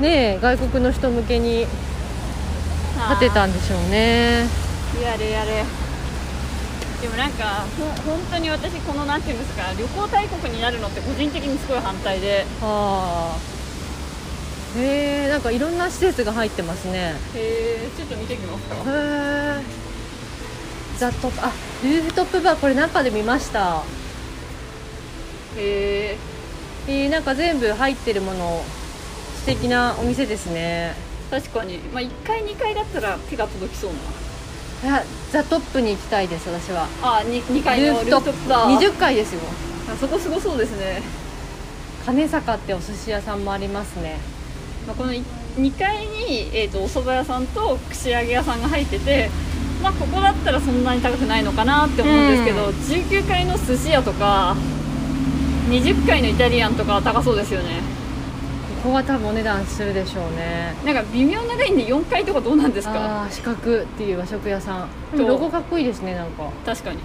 ねえ外国の人向けに建てたんでしょうね。やれやれ。でもなんかほ本当に私このなんていうんですか旅行大国になるのって個人的にすごい反対で。はあ。へえんかいろんな施設が入ってますね。へえちょっと見てきますか。へえ。ザ・トップあルーフトップバーこれ中で見ました。へえ。えー、なんか全部入ってるもの素敵なお店ですね。確かに、まあ、1階2階だったら手が届きそうな。いやザ・トップに行きたいです私は。あ二 2, 階のルーフトップ。バー20階ですよ。あそこすごそうですね、金坂ってお寿司屋さんもありますね。まあ、この2階に、えー、とお蕎麦屋さんと串揚げ屋さんが入っててまあここだったらそんなに高くないのかなって思うんですけど、う19階の寿司屋とか20階のイタリアンとかは高そうですよねここは多分お値段するでしょうね。なんか微妙なラインで4階とかどうなんですか？ああ四角っていう和食屋さん。でもロゴかっこいいですねなんか。確かに。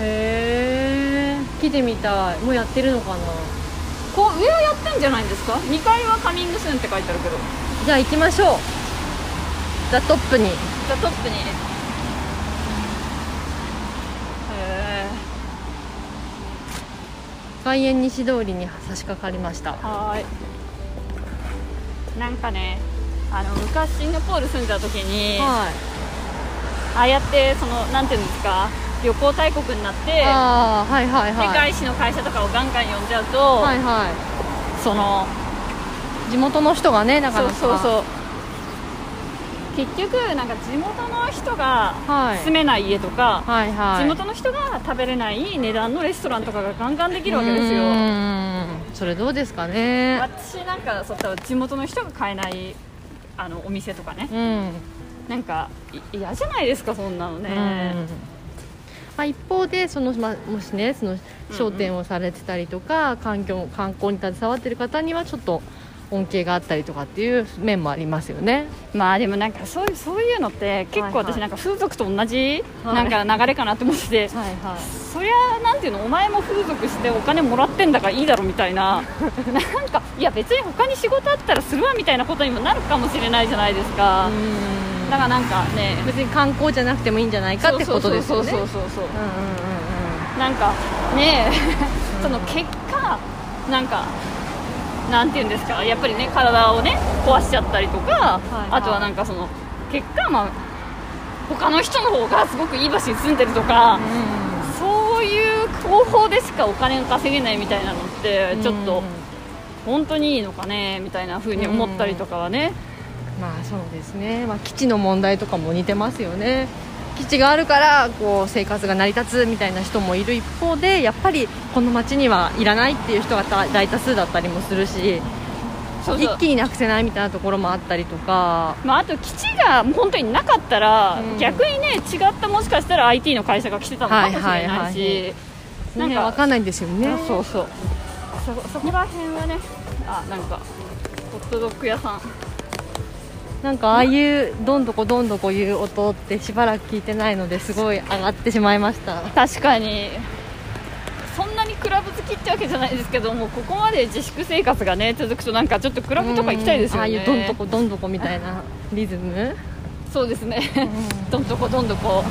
へえ来てみたい。もうやってるのかな？こう上はやってんじゃないんですか？2階はカミングスーンって書いてあるけど。じゃあ行きましょう。ザ・トップに。じゃあトップにへえ外苑西通りに差し掛かりました。はーい。なんかねあの昔シンガポール住んでた時に、はい。ああやってそのなんていうんですか旅行大国になって、はいはいではい。外資の会社とかをガンガン呼んじゃうと、はいはそのい地元の人がねなかそうなかそうそう結局なんか地元の人がはい。住めない家とか、はいはい。地元の人が食べれない値段のレストランとかがガンガンできるわけですうよそれどうですかね。私なんかそう地元の人が買えないあのお店とかね。うん。なんかい嫌じゃないですかそんなのね、まあ、一方でその、まあ、もしねその商店をされてたりとか、環境観光に携わってる方にはちょっと恩恵があったりとかっていう面もありますよね。まあでもなんかそういうそういうのって結構私なんか風俗と同じはいなんか流れかなって思ってて、はいはそりゃなんていうのお前も風俗してお金もらってんだからいいだろみたいな。なんかいや別に他に仕事あったらするわみたいなことにもなるかもしれないじゃないですか、うん。だからなんかね。別に観光じゃなくてもいいんじゃないかってことですよね。そうそうそうそうそううんうんうんなんかねその結果なんかなんていうんですかやっぱりね体をね壊しちゃったりとか、はいあとはなんかその結果まあ他の人の方がすごくいい場所に住んでるとか、そういう方法でしかお金が稼げないみたいなのってうんちょっと本当にいいのかねみたいな風に思ったりとかはね、まあそうですね、まあ、基地の問題とかも似てますよね基地があるからこう生活が成り立つみたいな人もいる一方でやっぱりこの町にはいらないっていう人が大大多数だったりもするしそうそう。一気になくせないみたいなところもあったりとか。まあ、あと基地が本当になかったら、うん。逆にね違ったもしかしたら IT の会社が来てたのかもしれないし、はいはいはいなんかねわかんないんですよね。あそうそう。そそこら辺はねあなんかホットドッグ屋さんなんかああいうどんどこどんどこいう音ってしばらく聞いてないのですごい上がってしまいました。確かに。そんなにクラブ好きってわけじゃないですけどもここまで自粛生活がね続くとなんかちょっとクラブとか行きたいですよね。うんああいうどんどこどんどこみたいなリズム、そうですね。どんどこどんどこ。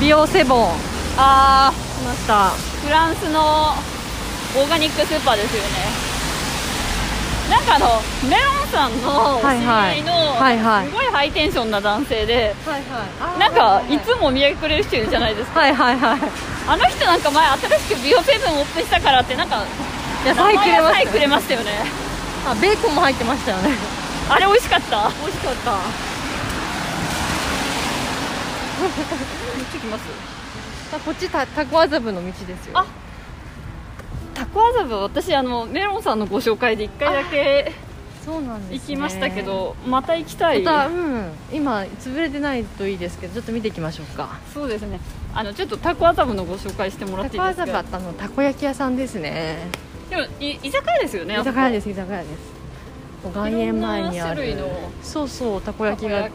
美容セボン。あ来ました。ーフランスのオーガニックスーパーですよねなんかあのメロンさんのお知り合いのはいはい。すごいハイテンションな男性ではいはい。なんかいつもお土産くれる人いるじゃないですか。はいはいはい。あの人なんか前新しく美容成分オープンしたからってなんか野菜くれましたくれましたよね。あベーコンも入ってましたよね。あれ美味しかった？美味しかった。こっち行きます。あこっちたタコ麻布の道ですよ。あタコ麻布私あのメロンさんのご紹介で1回だけそうなんです、ね、行きましたけどまた行きたい。またうん今潰れてないといいですけどちょっと見ていきましょうか。そうですね。あのちょっとタコ麻布のご紹介してもらっていいですか？タコ麻布あのたこ焼き屋さんですね。でもい居酒屋ですよね居酒屋ですす居酒屋です。外苑前にある。そうそうたこた焼きが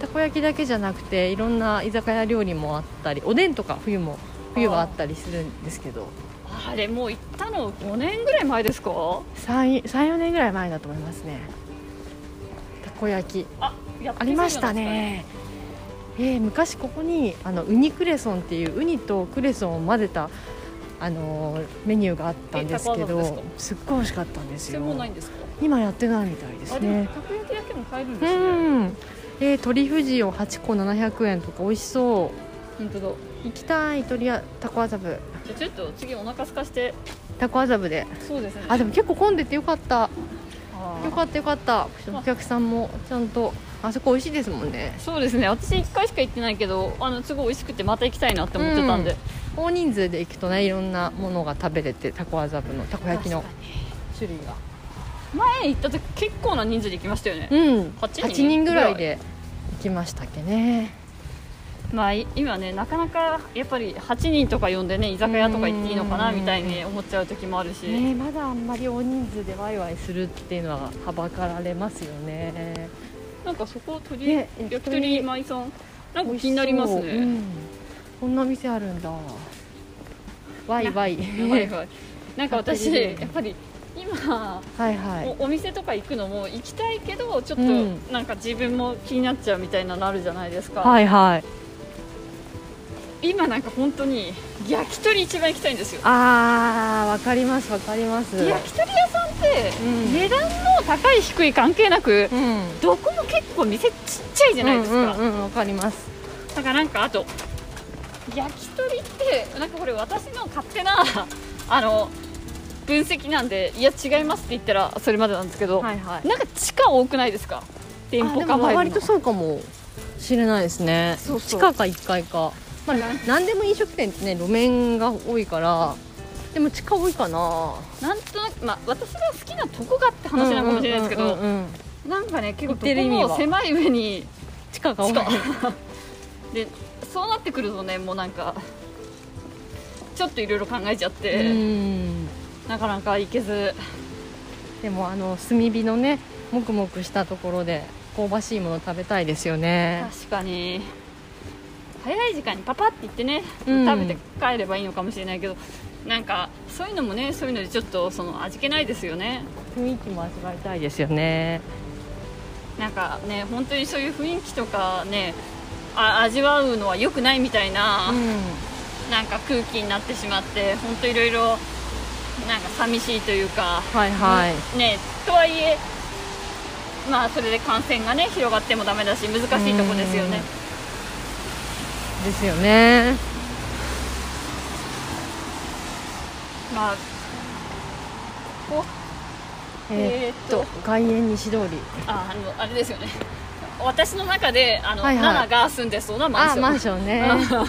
たこ焼きだけじゃなくていろんな居酒屋料理もあったりおでんとか冬も冬はあったりするんですけどあれもう行ったの5年ぐらい前ですか？34年ぐらい前だと思いますね。たこ焼き。あありましたね。えー昔ここにあのウニクレソンっていうウニとクレソンを混ぜたあのーメニューがあったんですけどですすっごい美味しかったんですよ。今やってないみたいですね。たこ焼きだけも買えるんうですね。ん。えー、鶏富士を8個700円とか美味しそう。本当だ。行きたい鳥屋タコ麻布じゃあちょっと次お腹空かして。タコ麻布で。そうですね。あでも結構混んでてよかった。よかったよかった。お客さんもちゃんと。あそこ美味しいですもんね。そうですね。私1回しか行ってないけどあのすごい美味しくてまた行きたいなって思ってたんで、大人数で行くとねいろんなものが食べれてタコ麻布のたこ焼きの。種類が。前行った時結構な人数で行きましたよね、うん。8人8人ぐらいで行きましたっけねまあい今ねなかなかやっぱり8人とか呼んでね居酒屋とか行っていいのかなうんみたいに思っちゃう時もあるし、ねまだあんまり大人数でワイワイするっていうのははばかられますよね。なんかそこ鳥、ね焼き鳥舞さん？なんか気になりますね、う。うん。こんな店あるんだ。ワイワイ。な んか私やっぱり今はいはい。おお店とか行くのも行きたいけどちょっとうん。なんか自分も気になっちゃうみたいなのあるじゃないですか、はいはい今なんか本当に焼き鳥一番行きたいんですよ。あーわかりますわかります。焼き鳥屋さんってうん。値段の高い低い関係なくうん。どこも結構店ちっちゃいじゃないですか、うんうんうんわかります。だからなんかあと焼き鳥ってなんかこれ私の勝手なあの分析なんでいや違いますって言ったらそれまでなんですけど、はいはい。なんか地下多くないですか？店舗構えるの。割とそうかもしれないですね。そうそう。地下か1階か、まあ、何でも飲食店ってね路面が多いからでも地下多いかな。なんとなく、まあ、私が好きなとこがって話なのかもしれないですけど、なんかね結構どこも狭い上に地下が多い。でそうなってくるとねもうなんかちょっといろいろ考えちゃっうて、ん。なかなか行けず。でもあの炭火のねもくもくしたところで香ばしいもの食べたいですよね。確かに早い時間にパパって言ってね、うん。食べて帰ればいいのかもしれないけどなんかそういうのもねそういうのでちょっとその味気ないですよね。雰囲気も味わいたいですよね。なんかね本当にそういう雰囲気とかねあ味わうのは良くないみたいな、うなんか空気になってしまって本当いろいろなんか寂しいというかんはいはい。ねとはいえまあそれで感染がね広がってもダメだし難しいとこですよねですよね。まあこえーっと外苑西通り。ああのあれですよね。私の中であの、はいはい。ナナが住んでそうなマンション。あマンションね。うん。こ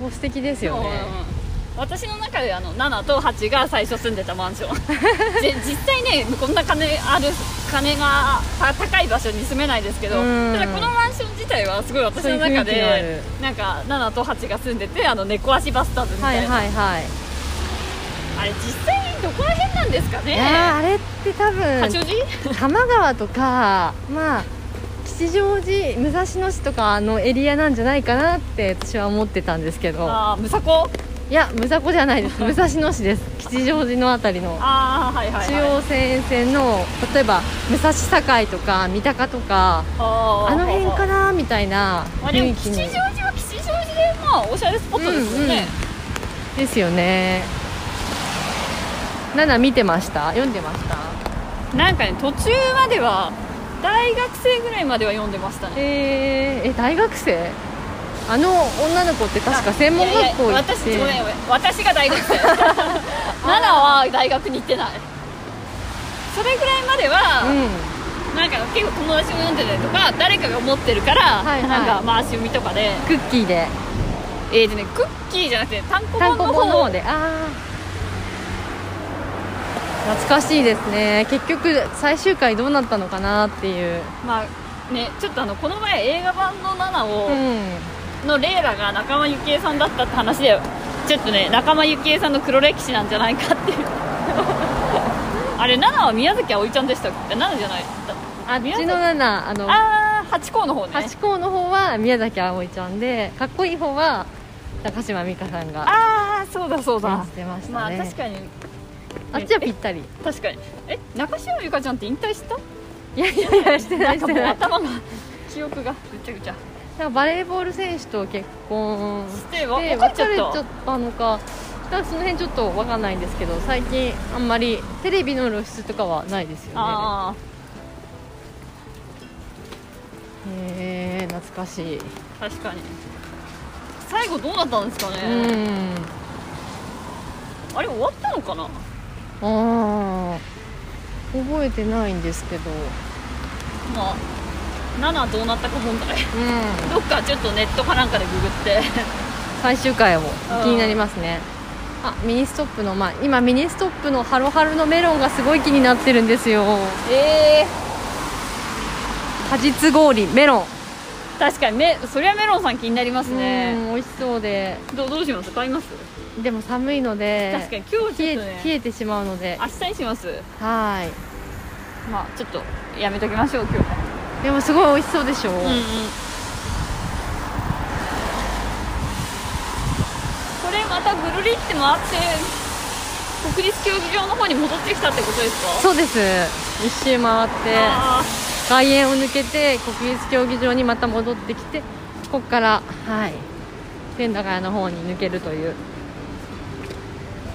こ素敵ですよね。うん私の中であの7と8が最初住んでたマンション。で実際ねこんな金ある金がた高い場所に住めないですけどうん。ただこのマンション自体はすごい私の中でなんか7と8が住んでてあの猫足バスターズみはいたいな、はいはいあれ実際どこら辺なんですかね？あれって多分八王子？多摩川とかまあ吉祥寺武蔵野市とかのエリアなんじゃないかなって私は思ってたんですけど。ああムサコいや武蔵小じゃないです。武蔵野市です。吉祥寺のあたりの。中央線線の例えば武蔵境とか三鷹とかあの辺かなみたいな雰囲気に。吉祥寺は吉祥寺でまあおしゃれスポットですよね、ですよね。ナナ見てました？読んでました？なんかね途中までは大学生ぐらいまでは読んでましたね。えー、え大学生？あの女の子って確か専門学校行って。私ごめんごめん。私が大学生。ナナは大学に行ってない。それぐらいまでは、うん。なんか結構友達も読んでたりとか誰かが持ってるから、はいはい。なんか回し読みとかで。クッキーで。えーとねクッキーじゃなくて単行本の方。本の方で。ああ懐かしいですね。結局最終回どうなったのかなっていう。まあねちょっとあのこの前映画版のナナを、うんのレイラが仲間由紀恵さんだったって話でちょっとね仲間由紀恵さんの黒歴史なんじゃないかっていう。あれナナは宮崎あおいちゃんでしたっけ？ナナじゃない。あっちの7あのああ八甲の方ね。八甲の方は宮崎あおいちゃんでかっこいい方は高島美香さんがああそうだそうだ。演じてましたね、まあ確かに。あっちはぴったり。確かに。え中島由香ちゃんって引退した？いやいやいやしてなないしてない。頭が記憶がぐちゃぐちゃなんかバレーボール選手と結婚して別れちゃったのか。だからその辺ちょっと分かんないんですけど最近あんまりテレビの露出とかはないですよね。あへえ懐かしい。あ確かに。最後どうなったんですかね、うん。あれ終わったのかな。ああ覚えてないんですけど。まあ7どうなったか問題。うん。どっかちょっとネットかなんかでググって。最終回を気になりますね。あミニストップのまあ今ミニストップのハロハロのメロンがすごい気になってるんですよ。ええ果実氷メロン。確かにめそりゃメロンさん気になりますうねん美味しそうで。どうどうします？買います？でも寒いので確かに今日ちょっとね。冷えてしまうので。明日にします。はまあちょっとやめときましょう今日は。いでもすごい美味しそうでしょ、うんうん。これまたぐるりって回って国立競技場の方に戻ってきたってことですか？そうです。一周回ってあ外苑を抜けて国立競技場にまた戻ってきてここからはい。千駄ヶ谷の方に抜けるという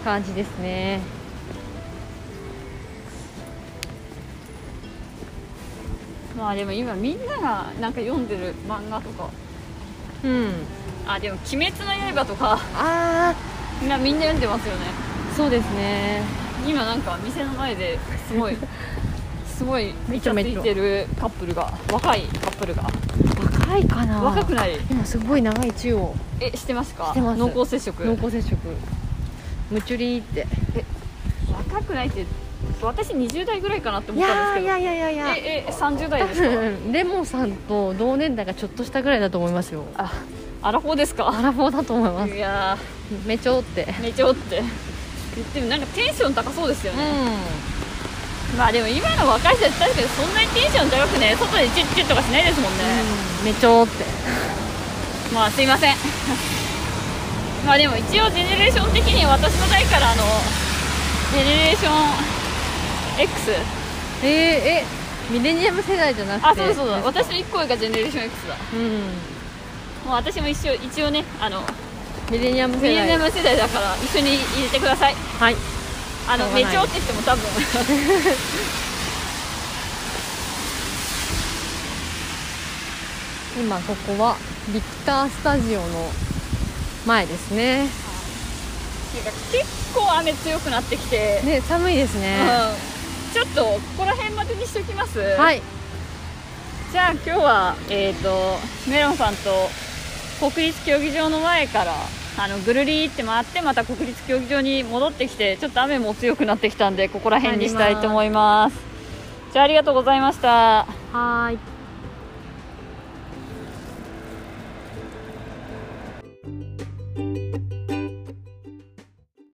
感じですねまあでも今みんながなんか読んでる漫画とか。うん。あでも「鬼滅の刃」とか。あ今みんな読んでますよね。あそうですね。今なんか店の前ですごい すごいめめちゃついてるカップルが若いカップルが。若いかな。若くない？今すごい長い中央えしてますか？してます。濃厚接触。濃厚接触。ムチュリーって。若くないって私20代ぐらいかなってい思ったんですけど。いやいやいやいやええ30代多ですか？分 レモンさんと同年代がちょっとしたぐらいだと思いますよ。あアラフォーですか？アラフォーだと思います。いやめちょって。ーめちょって。言ってもなんかテンション高そうですようね、ん。まあでも今の若い人たち確かにそんなにテンション高くね外でチュッチュッとかしないですもんね、めちょって。まあすいません。まあでも一応ジェネレーション的に私の代からあのジェネレーション X えー、えミレニアム世代じゃなくて？あそうだそうだですか私の1個上がジェネレーション X だ。うん。もう私も一応一応ねあのミレニアム世代。ミレニアム世代だから一緒に入れてください。はい。あのめちょって言っても多分。今ここはビクタースタジオの前ですね。結構雨強くなってきて、ね寒いですね、うん、ちょっとここら辺までにしときます。はい。じゃあ今日はえっ、とメロンさんと国立競技場の前からあのぐるりって回ってまた国立競技場に戻ってきてちょっと雨も強くなってきたんでここら辺にしたいと思います。じゃあありがとうございました。はーい